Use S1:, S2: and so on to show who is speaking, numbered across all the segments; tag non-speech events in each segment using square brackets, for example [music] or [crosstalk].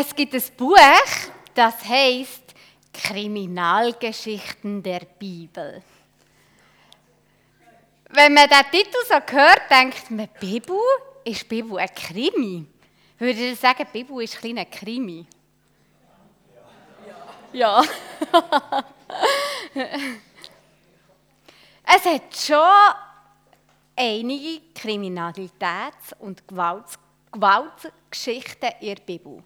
S1: Es gibt ein Buch, das heißt Kriminalgeschichten der Bibel. Wenn man den Titel so hört, denkt man, Bibel? Ist Bibel ein Krimi? Würde ich sagen, Bibel ist ein kleiner Krimi? Ja. [laughs] es hat schon einige Kriminalitäts- und Gewaltgeschichten in der Bibel.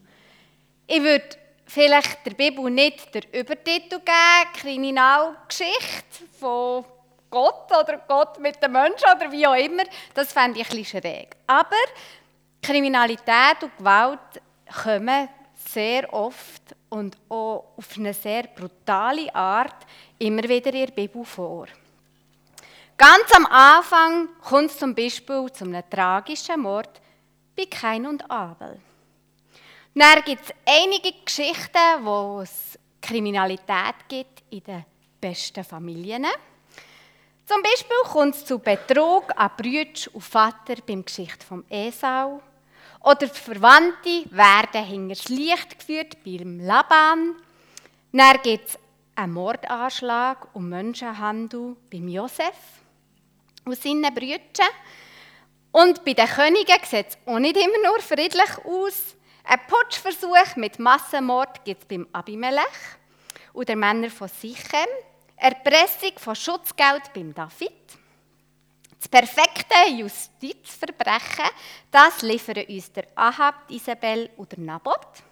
S1: Ich würde vielleicht der Bibel nicht den Übertitel geben, Kriminalgeschichte von Gott oder Gott mit den Menschen oder wie auch immer. Das fände ich ein schräg. Aber Kriminalität und Gewalt kommen sehr oft und auch auf eine sehr brutale Art immer wieder in der Bibel vor. Ganz am Anfang kommt es zum Beispiel zu einem tragischen Mord bei Kain und Abel. Dann gibt es einige Geschichten, wo es Kriminalität gibt in den besten Familien. Zum Beispiel kommt es zu Betrug an Brüder und Vater beim Geschichte vom Esau. Oder Verwandte werden hinter das Licht geführt beim Laban. Dann gibt es einen Mordanschlag und Menschenhandel beim Josef und seinen Brüdern. Und bei den Königen sieht es auch nicht immer nur friedlich aus. Ein Putschversuch mit Massenmord gibt es beim Abimelech und der Männer von Sichem. Erpressung von Schutzgeld beim David. Das perfekte Justizverbrechen, das liefern uns der Ahab, Isabel oder Naboth.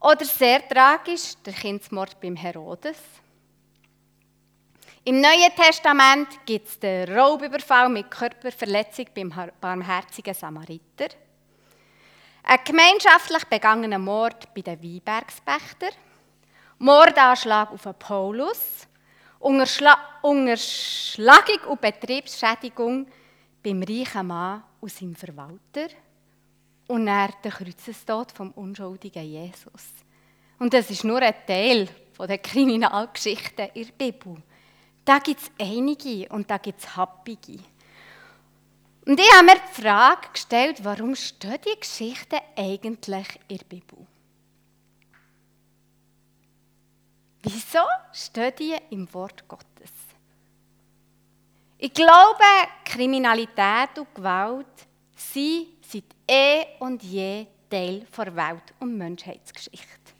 S1: Oder sehr tragisch, der Kindsmord beim Herodes. Im Neuen Testament gibt es den Raubüberfall mit Körperverletzung beim barmherzigen Samariter. Ein gemeinschaftlich begangener Mord bei den Weinbergspächter. Mordanschlag auf Paulus Unterschlagung und Betriebsschädigung beim reichen Mann und seinem Verwalter und dann der Kreuzestod vom unschuldigen Jesus. Und das ist nur ein Teil der Kriminalgeschichten in der Bibel. Da gibt es einige und da gibt es happige. Und ich habe mir die Frage gestellt, warum stehen die Geschichten eigentlich in der Bibel? Wieso stehen die im Wort Gottes? Ich glaube, Kriminalität und Gewalt sind seit eh und je Teil der Welt- und Menschheitsgeschichte.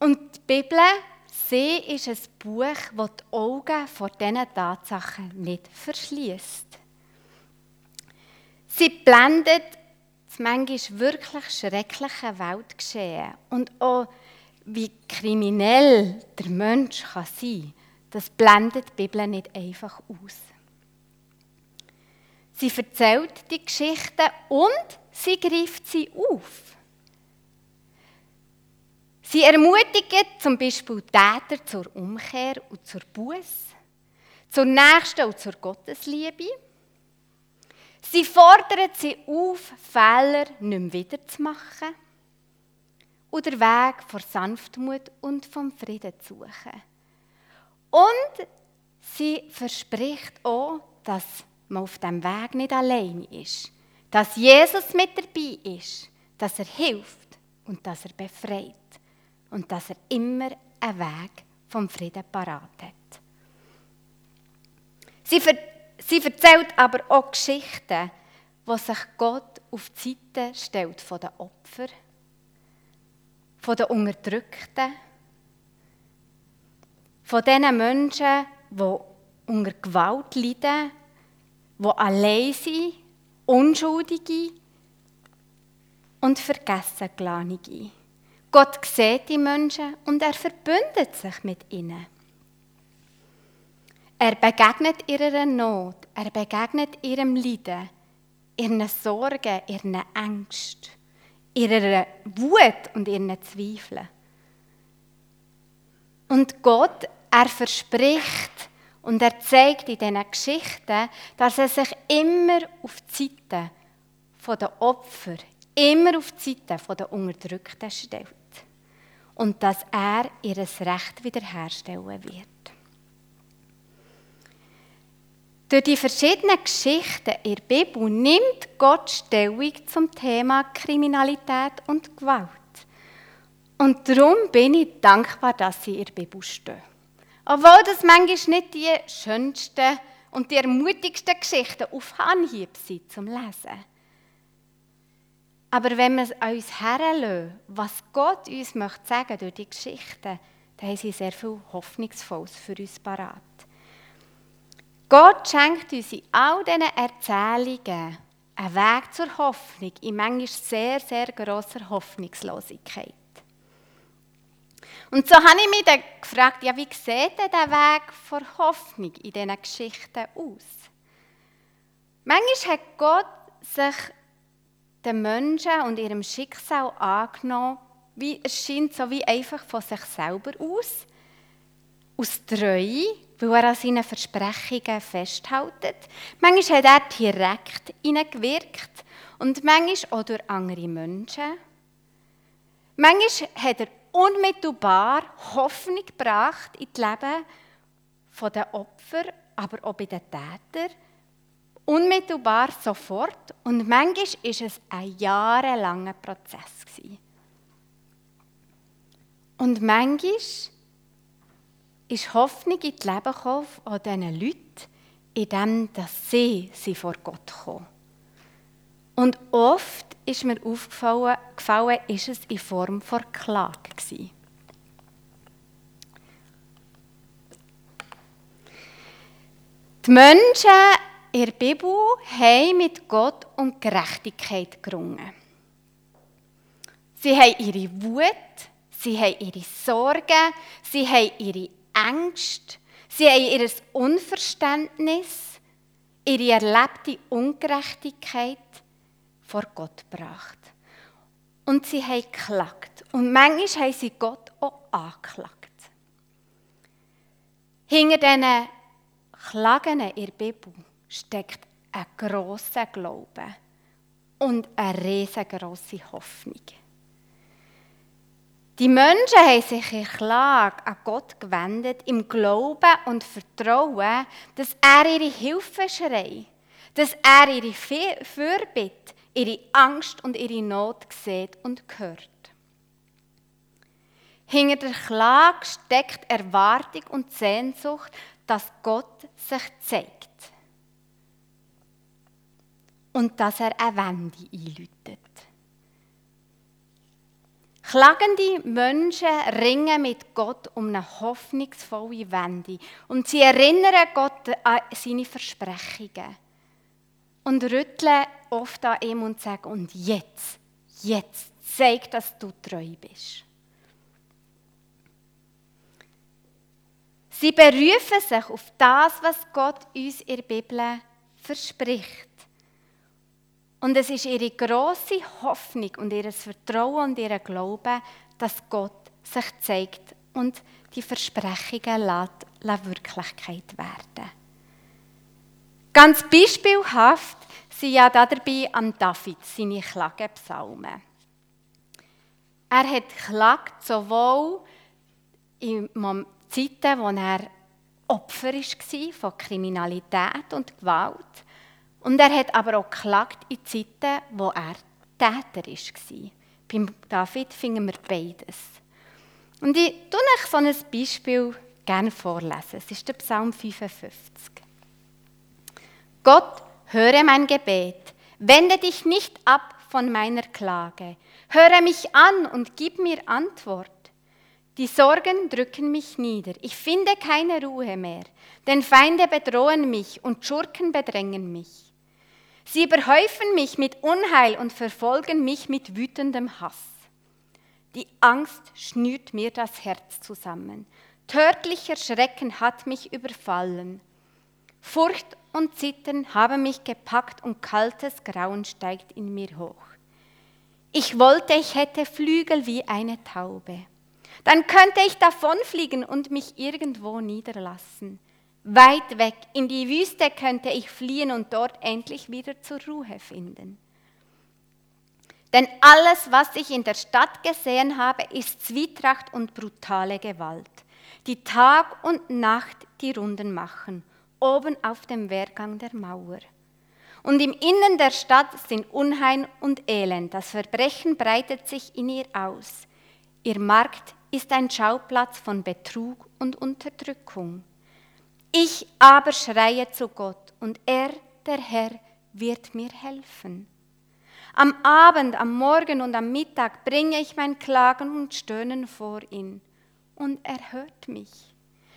S1: Und die Bibel, sie ist ein Buch, das die Augen vor diesen Tatsachen nicht verschließt. Sie blendet das manchmal wirklich schreckliche Weltgeschehen und auch wie kriminell der Mensch kann sein das blendet die Bibel nicht einfach aus. Sie erzählt die Geschichte und sie greift sie auf. Sie ermutigt zum Beispiel Täter zur Umkehr und zur Buß, zur Nächsten und zur Gottesliebe Sie fordern sie auf, Fehler nicht mehr wiederzumachen und den Weg vor Sanftmut und vom Frieden zu suchen. Und sie verspricht auch, dass man auf dem Weg nicht allein ist, dass Jesus mit dabei ist, dass er hilft und dass er befreit und dass er immer einen Weg vom Frieden parat hat. Sie Sie erzählt aber auch Geschichten, wo sich Gott auf die Seite stellt von den Opfern, von den Unterdrückten, von den Menschen, die unter Gewalt leiden, die allein sind, Unschuldige und vergessen Vergessengelanige. Gott sieht die Menschen und er verbündet sich mit ihnen. Er begegnet ihrer Not, er begegnet ihrem Leiden, ihren Sorgen, ihren Ängsten, ihrer Wut und ihren Zweifeln. Und Gott, er verspricht und er zeigt in diesen Geschichten, dass er sich immer auf die Seite der Opfer, immer auf die Seite der Unterdrückten stellt. Und dass er ihr Recht wiederherstellen wird. Durch die verschiedenen Geschichten in der Bibel nimmt Gott Stellung zum Thema Kriminalität und Gewalt. Und darum bin ich dankbar, dass sie in der Bibel stehen. Obwohl das manchmal nicht die schönsten und die ermutigsten Geschichten auf Anhieb sind zum Lesen. Aber wenn wir uns herlassen, was Gott uns möchte sagen durch die Geschichten, dann haben sie sehr viel Hoffnungsvolles für uns parat. Gott schenkt uns in all diesen Erzählungen einen Weg zur Hoffnung in manchmal sehr, sehr grosser Hoffnungslosigkeit. Und so habe ich mich dann gefragt, ja, wie sieht denn der Weg vor Hoffnung in diesen Geschichten aus? Manchmal hat Gott sich den Menschen und ihrem Schicksal angenommen, wie, es scheint so wie einfach von sich selber aus, aus Treue, weil er an seinen Versprechungen festhält. Manchmal hat er direkt hineingewirkt und manchmal auch durch andere Menschen. Manchmal hat er unmittelbar Hoffnung gebracht in das Leben der Opfer, aber auch bei den Tätern. Unmittelbar sofort. Und manchmal war es ein jahrelanger Prozess. Und manchmal ist Hoffnung in das Leben gekommen an diesen Leuten, indem sie, sie vor Gott kommen. Und oft ist mir aufgefallen, gefallen, ist es in Form von Klage gewesen. Die Menschen in der Bibel haben mit Gott um Gerechtigkeit gerungen. Sie haben ihre Wut, sie haben ihre Sorgen, sie haben ihre Ängste, sie haben ihr Unverständnis, ihre erlebte Ungerechtigkeit vor Gott gebracht. Und sie haben geklagt. Und manchmal haben sie Gott auch angeklagt. Hinter diesen Klagen in der Bibel steckt ein grosser Glaube und eine riesengroße Hoffnung. Die Menschen haben sich in Klage an Gott gewendet, im Glauben und Vertrauen, dass er ihre Hilfe schreit, dass er ihre Fürbitte ihre Angst und ihre Not sieht und hört. Hinter der Klage steckt Erwartung und Sehnsucht, dass Gott sich zeigt. Und dass er eine Wende einläutet. Klagende Menschen ringen mit Gott um eine hoffnungsvolle Wende und sie erinnern Gott an seine Versprechungen und rütteln oft an ihm und sagen, und jetzt, jetzt, zeig, dass du treu bist. Sie berufen sich auf das, was Gott uns in der Bibel verspricht. Und es ist ihre große Hoffnung und ihr Vertrauen und ihr Glaube, dass Gott sich zeigt und die Versprechungen lässt, Wirklichkeit werden. Ganz beispielhaft sind ja dabei an David seine Klagepsalmen. Er hat geklagt, sowohl in Zeiten, wo er Opfer war von Kriminalität und Gewalt, und er hat aber auch geklagt in Zeiten, wo er Täter war. Beim David finden wir beides. Und ich tue euch so ein Beispiel gerne vorlesen. Es ist der Psalm 55. Gott, höre mein Gebet, wende dich nicht ab von meiner Klage. Höre mich an und gib mir Antwort. Die Sorgen drücken mich nieder, ich finde keine Ruhe mehr, denn Feinde bedrohen mich und Schurken bedrängen mich. Sie überhäufen mich mit Unheil und verfolgen mich mit wütendem Hass. Die Angst schnürt mir das Herz zusammen. Tödlicher Schrecken hat mich überfallen. Furcht und Zittern haben mich gepackt und kaltes Grauen steigt in mir hoch. Ich wollte, ich hätte Flügel wie eine Taube. Dann könnte ich davonfliegen und mich irgendwo niederlassen. Weit weg in die Wüste könnte ich fliehen und dort endlich wieder zur Ruhe finden. Denn alles, was ich in der Stadt gesehen habe, ist Zwietracht und brutale Gewalt, die Tag und Nacht die Runden machen oben auf dem Wehrgang der Mauer. Und im Innern der Stadt sind Unheil und Elend. Das Verbrechen breitet sich in ihr aus. Ihr Markt ist ein Schauplatz von Betrug und Unterdrückung. Ich aber schreie zu Gott und er, der Herr, wird mir helfen. Am Abend, am Morgen und am Mittag bringe ich mein Klagen und Stöhnen vor ihn und er hört mich.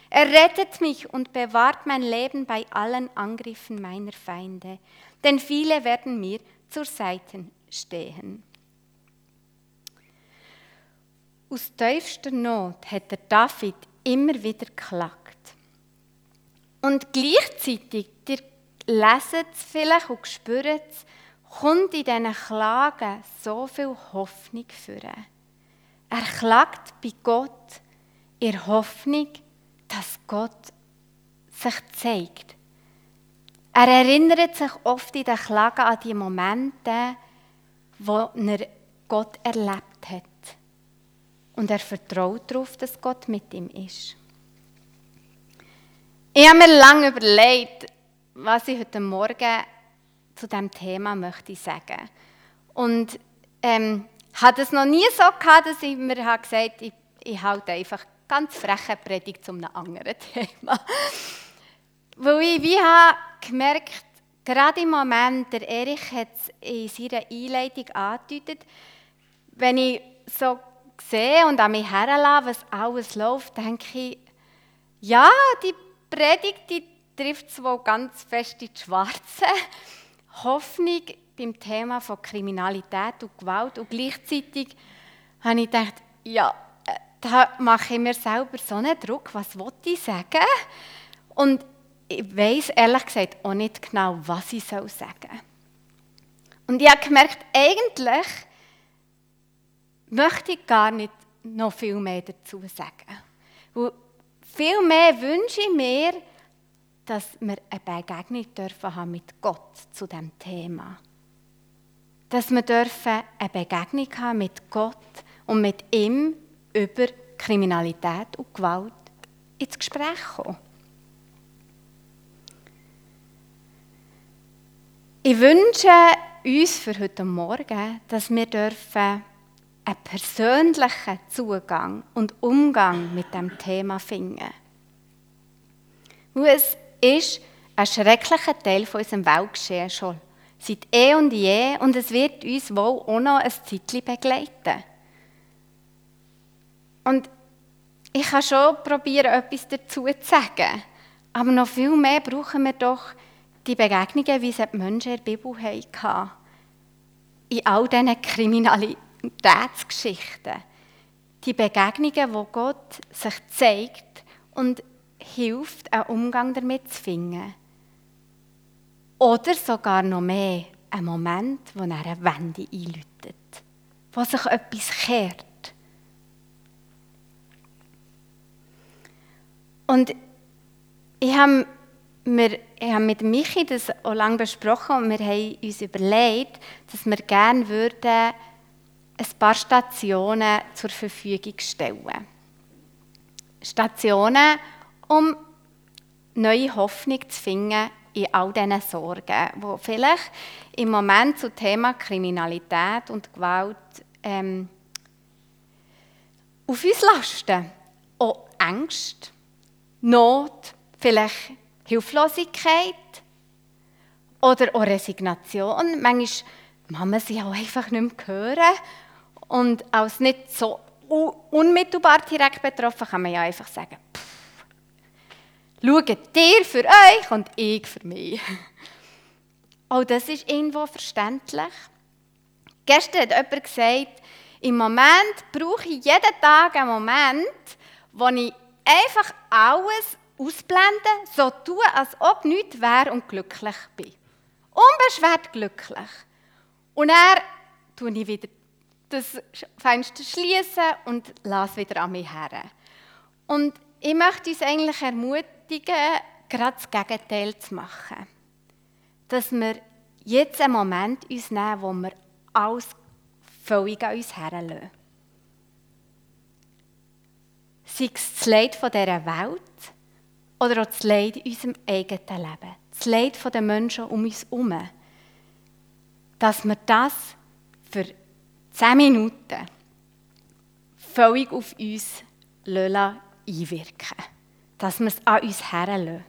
S1: Er rettet mich und bewahrt mein Leben bei allen Angriffen meiner Feinde, denn viele werden mir zur Seite stehen. Aus tiefster Not hat der David immer wieder geklagt. Und gleichzeitig, ihr leset es vielleicht und spürt es, kommt in diesen Klagen so viel Hoffnung für. Er klagt bei Gott in Hoffnung, dass Gott sich zeigt. Er erinnert sich oft in den Klagen an die Momente, wo er Gott erlebt hat. Und er vertraut darauf, dass Gott mit ihm ist. Ich habe mir lange überlegt, was ich heute Morgen zu diesem Thema möchte sagen. Und ähm, hatte es noch nie so gehabt, dass ich mir gesagt habe, ich, ich halte einfach ganz freche Predigt zu einem anderen [laughs] Thema. Weil ich wie habe gemerkt, gerade im Moment, der Erich hat es in seiner Einleitung angedeutet, wenn ich so sehe und an mich herlasse, was alles läuft, denke ich, ja, die Predigt trifft zwar ganz fest in die Schwarze, Hoffnung beim Thema von Kriminalität und Gewalt und gleichzeitig habe ich gedacht, ja, äh, da mache ich mir selber so einen Druck, was wollte ich sagen? Und ich weiß ehrlich gesagt auch nicht genau, was ich sagen soll. Und ich habe gemerkt, eigentlich möchte ich gar nicht noch viel mehr dazu sagen. Weil viel mehr wünsche ich mir, dass wir eine Begegnung dürfen haben mit Gott zu dem Thema. Dass wir dürfen eine Begegnung haben mit Gott und mit ihm über Kriminalität und Gewalt ins Gespräch kommen. Ich wünsche uns für heute Morgen, dass wir dürfen einen persönlichen Zugang und Umgang mit dem Thema finden. Weil es ist ein schrecklicher Teil von unserem Weltgeschehen schon seit eh und je und es wird uns wohl auch noch ein Zeitchen begleiten. Und ich kann schon probieren, etwas dazu zu sagen, aber noch viel mehr brauchen wir doch die Begegnungen, wie sie die Menschen in der Bibel hatten. In all diesen Kriminalitätsgeschichten. Die Begegnungen, wo Gott sich zeigt und hilft, einen Umgang damit zu finden. Oder sogar noch mehr, ein Moment, wo er eine Wende einläutet, wo sich etwas kehrt. Und ich habe, wir, ich mit Michi das auch lange besprochen und wir haben uns überlegt, dass wir gerne würden ein paar Stationen zur Verfügung stellen. Stationen, um neue Hoffnung zu finden in all diesen Sorgen, die vielleicht im Moment zum Thema Kriminalität und Gewalt ähm, auf uns lasten. Auch Angst, Not, vielleicht Hilflosigkeit oder auch Resignation. Manchmal man sie auch einfach nicht mehr hören. Und als nicht so unmittelbar direkt betroffen kann man ja einfach sagen, Schaut ihr für euch und ich für mich. [laughs] Auch das ist irgendwo verständlich. Gestern hat jemand gesagt, im Moment brauche ich jeden Tag einen Moment, wo ich einfach alles ausblende, so tue, als ob nichts wäre und glücklich bin. Unbeschwert glücklich. Und er tue ich wieder das Fenster schließen und lasse wieder an mich her. Und ich möchte uns eigentlich ermutigen, gerade das Gegenteil zu machen. Dass wir jetzt einen Moment uns nehmen, wo wir alles völlig an uns herlassen. Sei es das Leid dieser Welt oder auch das Leid in unserem eigenen Leben, das Leid der Menschen um uns herum, dass wir das für zehn Minuten völlig auf uns einwirken Dass wir es an uns herlassen.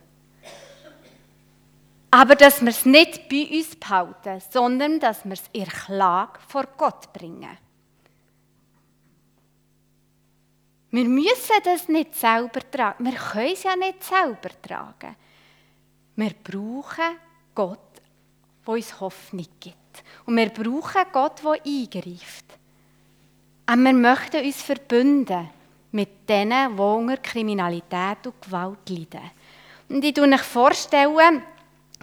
S1: Aber dass wir es nicht bei uns behalten, sondern dass wir es in Klage vor Gott bringen. Wir müssen das nicht selber tragen. Wir können es ja nicht selber tragen. Wir brauchen Gott, der uns Hoffnung gibt. Und wir brauchen Gott, der eingreift. Aber wir möchten uns verbünden mit denen, die unter Kriminalität und Gewalt leiden. Und ich stelle euch vorstellen,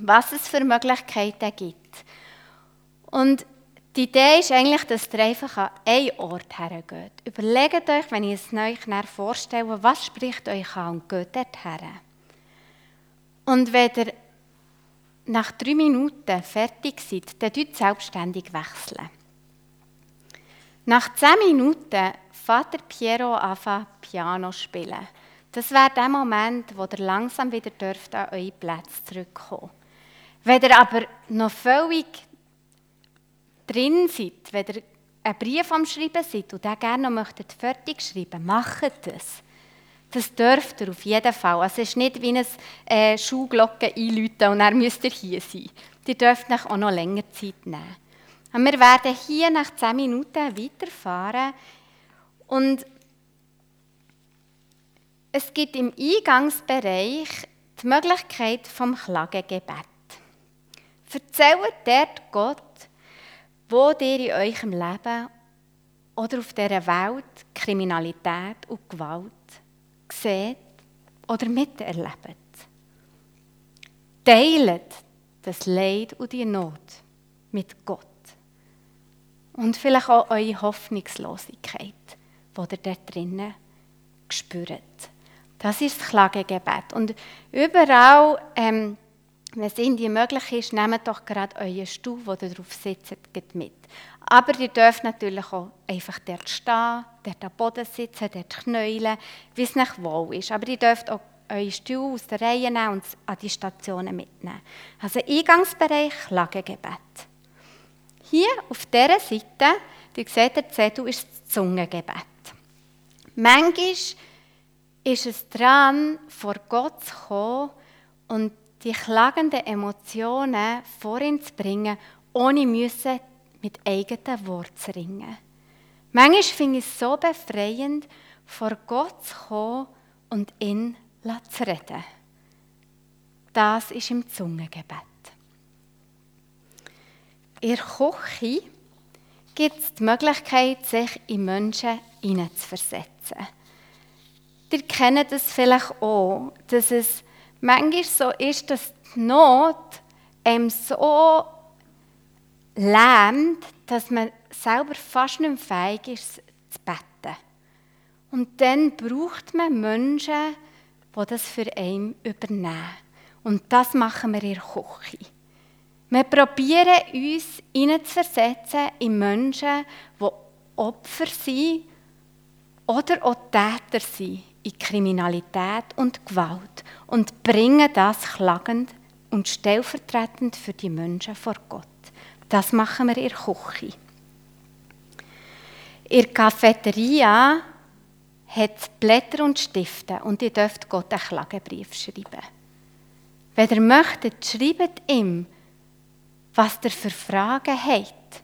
S1: was es für Möglichkeiten gibt. Und die Idee ist eigentlich, dass ihr einfach an einen Ort hergeht. Überlegt euch, wenn ich es euch vorstelle, was spricht euch an und geht dort her. Und wenn ihr nach drei Minuten fertig seid, dann tut selbstständig wechseln. Nach zehn Minuten Vater Piero anfangen Piano spielen. Das wäre der Moment, wo ihr langsam wieder dürft an eure Plätze zurückkommen. Wenn ihr aber noch völlig drin seid, wenn ihr einen Brief am Schreiben seid und den gerne noch möchtet fertig schreiben, macht es. Das dürft ihr auf jeden Fall. Also es ist nicht wie eine äh, Schuhglocke einläuten und dann müsst ihr hier sein. Ihr dürft euch auch noch länger Zeit nehmen. Und wir werden hier nach 10 Minuten weiterfahren und es gibt im Eingangsbereich die Möglichkeit vom Klagegebet. Erzählt dort Gott, wo ihr in eurem Leben oder auf dieser Welt Kriminalität und Gewalt seht oder miterlebt. Teilt das Leid und die Not mit Gott. Und vielleicht auch eure Hoffnungslosigkeit, die ihr dort drinnen spürt. Das ist das Klagegebet. Und überall, ähm, wenn es irgendwie möglich ist, nehmt doch gerade euren Stuhl, wo ihr drauf sitzt, mit. Aber ihr dürft natürlich auch einfach dort stehen, dort am Boden sitzen, dort knäulen, wie es nicht wohl ist. Aber ihr dürft auch eure Stuhl aus der Reihe nehmen und an die Stationen mitnehmen. Also Eingangsbereich, Klagegebet. Hier auf dieser Seite, ihr seht, der Zettel ist das Zungengebet. Manchmal ist es dran, vor Gott zu kommen und die klagenden Emotionen vor ihn zu bringen, ohne müssen mit eigenen Worten zu ringen. Manchmal finde ich es so befreiend, vor Gott zu kommen und ihn zu reden. Das ist im Zungengebet. In Küche gibt es die Möglichkeit, sich in Menschen hineinzuversetzen. Ihr kennt es vielleicht auch, dass es manchmal so ist, dass die Not einem so lähmt, dass man selber fast nicht mehr fähig ist, zu beten. Und dann braucht man Menschen, die das für einen übernehmen. Und das machen wir in der Küche. Wir probieren uns hineinzuversetzen in Menschen, die Opfer sind oder auch Täter sind in Kriminalität und Gewalt und bringen das klagend und stellvertretend für die Menschen vor Gott. Das machen wir in der Küche. In der Cafeteria hat Blätter und Stifte und ihr dürft Gott einen Klagebrief schreiben. Wenn ihr möchtet, schreibt ihm, was ihr für Fragen habt,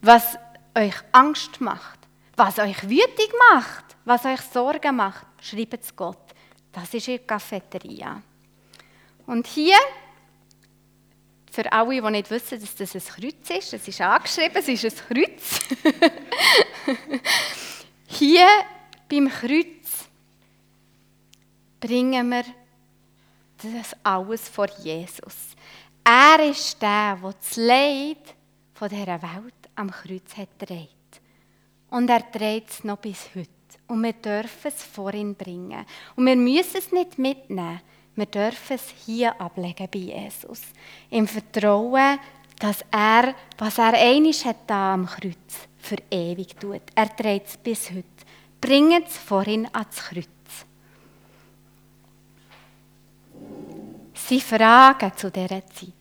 S1: was euch Angst macht, was euch wütig macht, was euch Sorgen macht. Schreibt es Gott. Das ist der Cafeteria. Und hier für alle, die nicht wissen, dass das ein Kreuz ist, es ist angeschrieben, es ist ein Kreuz. [laughs] Hier beim Kreuz bringen wir das alles vor Jesus. Er ist der, der das Leid von dieser Welt am Kreuz hat gedreht. Und er dreht es noch bis heute. Und wir dürfen es vor ihn bringen. Und wir müssen es nicht mitnehmen. Wir dürfen es hier ablegen bei Jesus. Im Vertrauen, dass er, was er einig hat da am Kreuz, für ewig tut. Er trägt es bis heute. Bringt es vorhin ans Kreuz. sind Fragen zu dieser Zeit.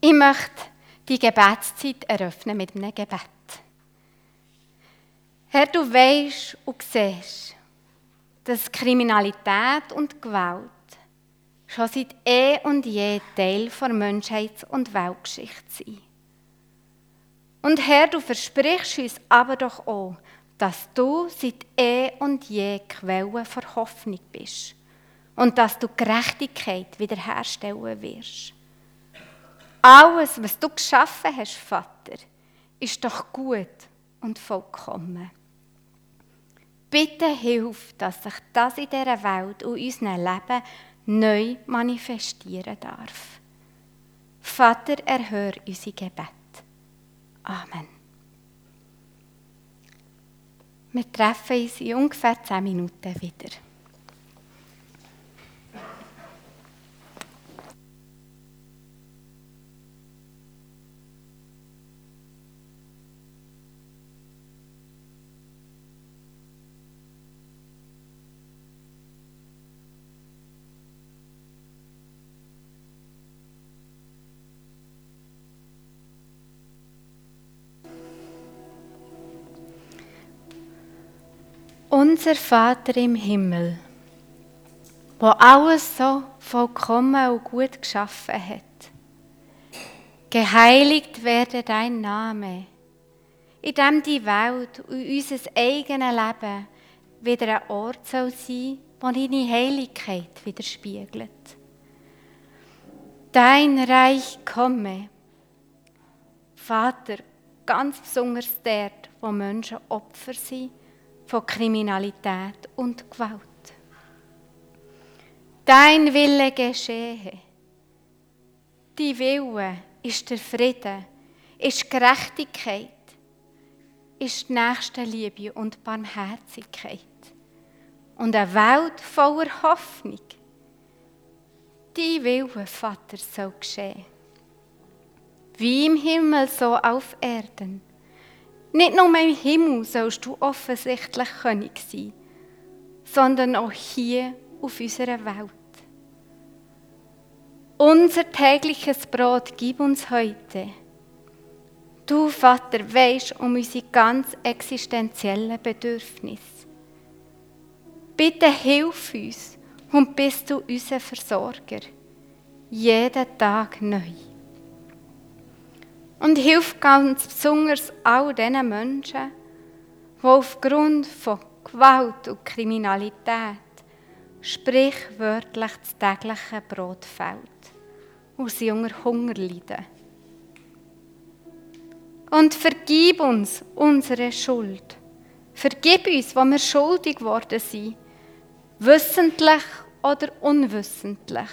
S1: Ich möchte die Gebetszeit eröffnen mit einem Gebet. Herr, du weißt und siehst, dass Kriminalität und Gewalt schon seit eh und je Teil der Menschheits- und Weltgeschichte sind. Und Herr, du versprichst uns aber doch auch, dass du seit eh und je Quelle für Hoffnung bist und dass du Gerechtigkeit wiederherstellen wirst. Alles, was du geschaffen hast, Vater, ist doch gut und vollkommen. Bitte hilf, dass sich das in dieser Welt und unserem Leben neu manifestieren darf. Vater, erhör unsere Gebet. Amen. Wir treffen uns in ungefähr zehn Minuten wieder. Unser Vater im Himmel, wo alles so vollkommen und gut geschaffen hat. Geheiligt werde dein Name, in dem die Welt und unser eigenes Leben wieder ein Ort soll sein, wo deine Heiligkeit widerspiegelt. Dein Reich komme. Vater, ganz besonders dort, wo Menschen Opfer sind von Kriminalität und Gewalt. Dein Wille geschehe. Die Wille ist der Frieden, ist Gerechtigkeit, ist nächste Liebe und Barmherzigkeit und eine Welt voller Hoffnung. Die Wille, Vater, soll geschehen. Wie im Himmel, so auf Erden. Nicht nur im Himmel sollst du offensichtlich König sein, sondern auch hier auf unserer Welt. Unser tägliches Brot gib uns heute. Du, Vater, weisst um unsere ganz existenziellen Bedürfnisse. Bitte hilf uns und bist du unser Versorger. Jeden Tag neu. Und hilf ganz besonders all diesen Menschen, die aufgrund von Gewalt und Kriminalität sprichwörtlich das tägliche Brot fällt und sie unter Hunger leiden. Und vergib uns unsere Schuld. Vergib uns, wo wir schuldig geworden sind, wissentlich oder unwissentlich.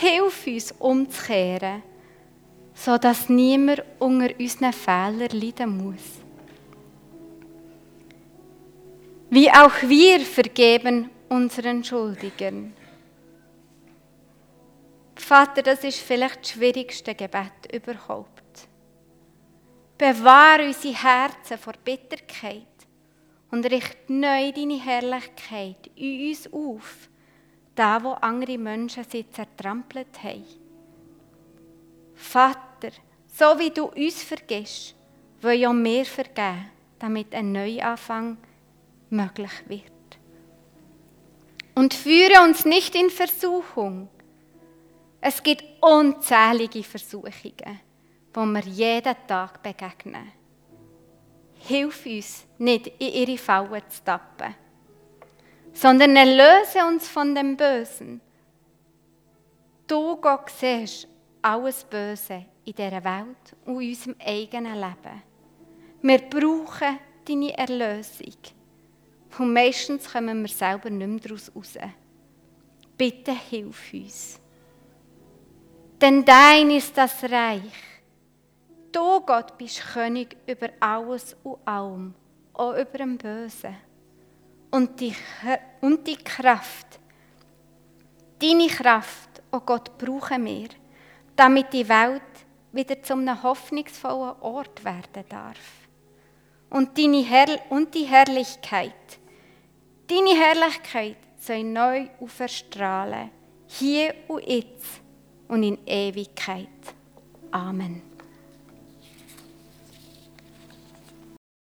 S1: Hilf uns umzukehren so dass niemand unter unseren Fehlern leiden muss. Wie auch wir vergeben unseren Schuldigern. Vater, das ist vielleicht das schwierigste Gebet überhaupt. Bewahre unsere Herzen vor Bitterkeit und richte neu deine Herrlichkeit in uns auf, da wo andere Menschen sie zertrampelt haben. Vater, so wie du uns vergisst, will ja mehr vergeben, damit ein Neuanfang möglich wird. Und führe uns nicht in Versuchung. Es gibt unzählige Versuchungen, wo wir jeden Tag begegnen. Hilf uns, nicht in ihre Fallen zu tappen, sondern erlöse uns von dem Bösen. Du, Gott, siehst alles Böse in dieser Welt und in unserem eigenen Leben. Wir brauchen deine Erlösung. Und meistens kommen wir selber nicht mehr daraus raus. Bitte hilf uns. Denn dein ist das Reich. Du, Gott, bist König über alles und allem, auch über dem Bösen. Und die, und die Kraft, deine Kraft, oh Gott, brauchen wir damit die Welt wieder zu einem hoffnungsvollen Ort werden darf. Und, deine Herr und die Herrlichkeit, deine Herrlichkeit soll neu auferstrahlen, hier und jetzt und in Ewigkeit. Amen.